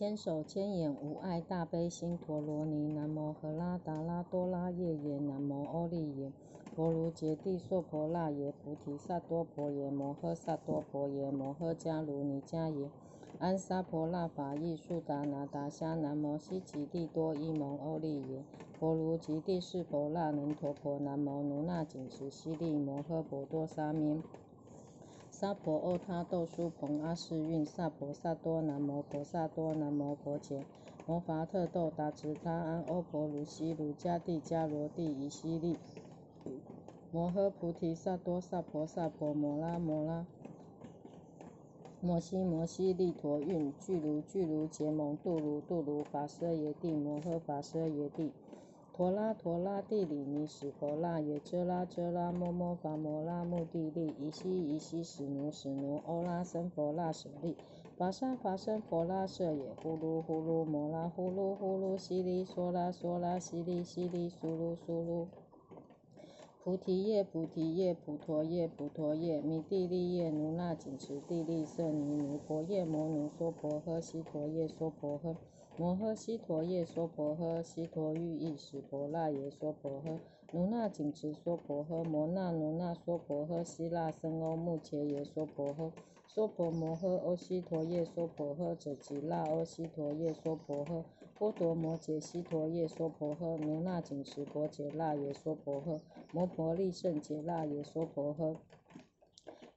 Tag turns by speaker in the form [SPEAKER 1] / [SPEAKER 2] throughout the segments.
[SPEAKER 1] 千手千眼无碍大悲心陀罗尼，南无荷拉达拉多拉夜耶，南无阿利耶，婆卢羯帝娑婆那耶，菩提萨多婆耶，摩诃萨多婆耶，摩诃迦卢尼迦耶，安沙婆那法义树达那达夏，南无悉吉帝多伊蒙欧利耶，婆卢羯帝释婆那能陀婆，南无奴那紧持悉利摩诃婆多沙弥。萨婆诃他豆苏蓬阿世韵萨婆萨多南摩婆萨多南摩婆伽摩伐特豆达直他安欧婆卢西卢迦帝迦罗帝夷西利摩诃菩提萨多萨婆萨婆摩拉摩拉摩西摩西利陀韵俱卢俱卢结蒙度卢度卢法奢耶帝摩诃法奢耶帝。陀拉陀拉地里尼史婆那耶遮拉遮拉摩摩伐摩拉目地利夷西夷西史奴史奴欧拉僧婆那舍利法沙法僧婆拉舍也呼噜呼噜摩拉呼噜呼噜悉利娑拉娑拉悉利悉利苏噜苏噜菩提叶菩提叶菩陀叶菩陀叶弥地利叶奴那紧持地利色尼奴婆夜摩奴娑婆诃悉陀夜娑婆诃。摩诃悉陀夜娑婆诃，悉陀喻意史婆那耶娑婆诃，奴那紧持娑婆诃，摩那奴那娑婆诃，悉那僧欧目伽耶娑婆诃，娑婆摩诃欧悉陀夜娑婆诃，者吉那欧悉陀夜娑婆诃，波陀摩羯悉陀夜娑婆诃，奴那紧持婆伽那耶娑婆诃，摩婆利胜羯那耶娑婆诃。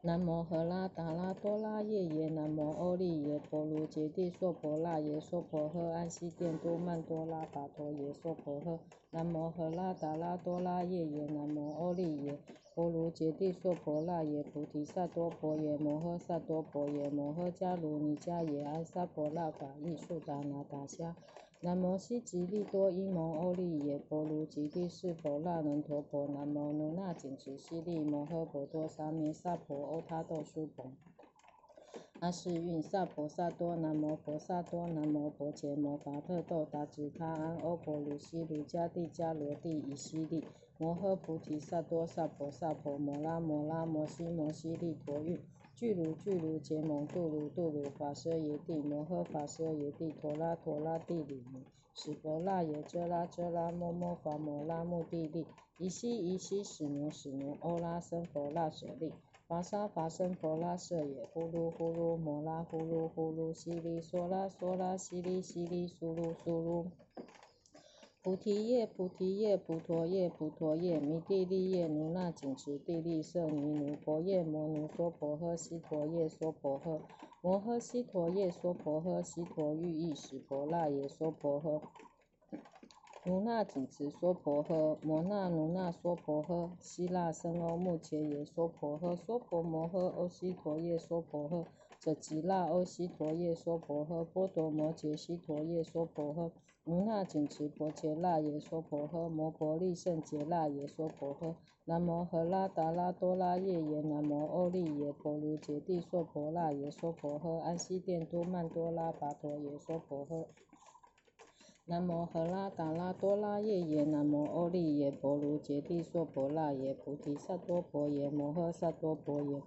[SPEAKER 1] 南摩荷拉达拉多拉夜耶，南摩欧利耶婆卢揭帝娑婆那耶娑婆诃，安悉殿多曼多拉法陀耶娑婆诃。南摩荷拉达拉多拉夜耶，南摩欧利耶婆卢揭帝娑婆那耶，菩提萨多婆耶，摩诃萨多婆耶，摩诃迦卢尼迦耶，安沙婆那法义树达那达夏。南无悉吉利多伊蒙欧利耶婆卢吉帝释佛那能陀婆，南无奴那紧持悉利摩诃婆多沙弥萨婆欧他豆苏婆阿世韵萨婆萨多南摩婆萨多南摩婆伽摩伐特豆达直他安欧婆卢西卢迦帝迦罗帝夷西利摩诃菩提萨多萨婆萨婆摩拉摩拉摩西摩西利陀韵。俱卢俱卢结蒙度卢度卢法奢耶帝摩诃法奢耶帝陀拉陀拉地里尼史婆那耶遮拉遮拉摩摩伐摩拉目地利夷西夷西史奴史奴欧拉僧佛那舍利法沙法僧佛拉舍也呼噜呼噜摩拉呼噜呼噜悉利娑拉娑拉悉利悉利苏噜苏噜。菩提叶菩提叶菩陀叶菩陀叶弥地利叶奴那紧持地利色尼奴婆夜摩奴娑婆诃悉陀夜娑婆诃。摩诃悉陀夜娑婆诃悉陀喻意史婆那耶娑婆诃。奴那紧持娑婆诃摩那奴那娑婆诃悉那僧欧目伽耶娑婆诃娑婆摩诃欧悉陀夜娑婆诃者吉那欧悉陀夜娑婆诃波多摩羯悉陀夜娑婆诃。奴那紧持婆伽那耶娑婆诃，摩婆利胜羯那耶娑婆诃。南无荷拉达拉多拉夜耶，南无欧利耶婆卢揭帝娑婆那耶娑婆诃，安悉殿多曼多拉跋陀耶娑婆诃。南无荷拉达拉多拉夜耶，南无欧利耶婆卢揭帝娑婆那耶，菩提萨多婆耶，摩诃萨多婆耶，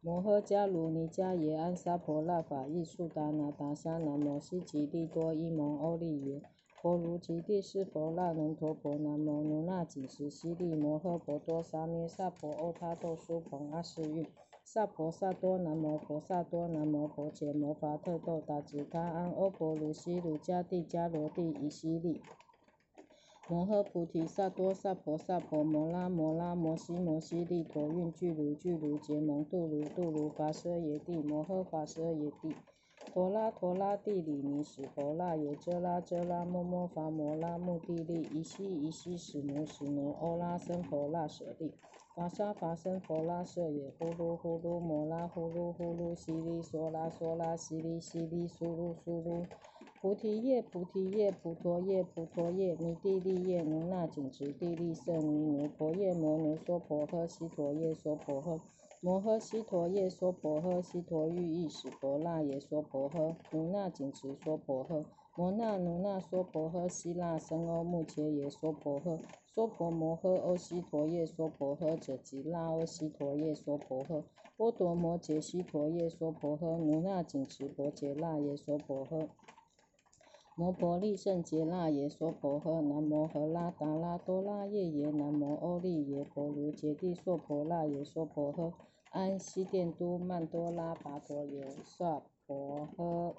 [SPEAKER 1] 摩诃迦卢尼迦耶，安沙婆那法义树达那达夏，南摩悉吉利多伊蒙欧利耶。婆卢吉帝释婆那能陀婆，南摩奴那紧持悉利摩诃婆多沙弥萨婆欧他豆苏蓬阿世韵萨婆萨多南摩婆萨多南摩婆伽摩伐特豆达直他安欧婆卢悉卢迦帝迦罗帝夷西利摩诃菩提萨多萨婆萨婆摩拉摩拉摩西摩西利陀韵俱卢俱卢结蒙度卢度卢法奢耶帝摩诃法奢耶帝。陀拉陀拉地里尼史婆那耶遮拉遮拉摩摩伐摩拉目地利夷西夷西史奴史奴欧拉僧婆那舍利法沙法僧婆拉舍也呼噜呼噜摩拉呼噜呼噜悉利梭拉梭拉悉利悉利苏噜苏噜菩提叶菩提叶菩陀叶菩陀叶弥地利叶奴那紧持地利色尼奴婆夜摩奴娑婆诃悉陀夜娑婆诃。摩诃悉陀夜娑婆诃，悉陀喻意史婆那耶娑婆诃，奴那紧持娑婆诃，摩那奴那娑婆诃，悉那僧欧目伽耶娑婆诃，娑婆摩诃欧悉陀夜娑婆诃者吉那欧悉陀夜娑婆诃，波陀摩羯悉陀夜娑婆诃，奴那紧持婆伽那耶娑婆诃。摩婆利胜杰那耶娑婆诃。南摩喝啰达拉多拉夜耶。南摩欧利耶婆卢羯帝娑婆那耶娑婆诃。安悉殿都曼多拉跋陀耶娑婆诃。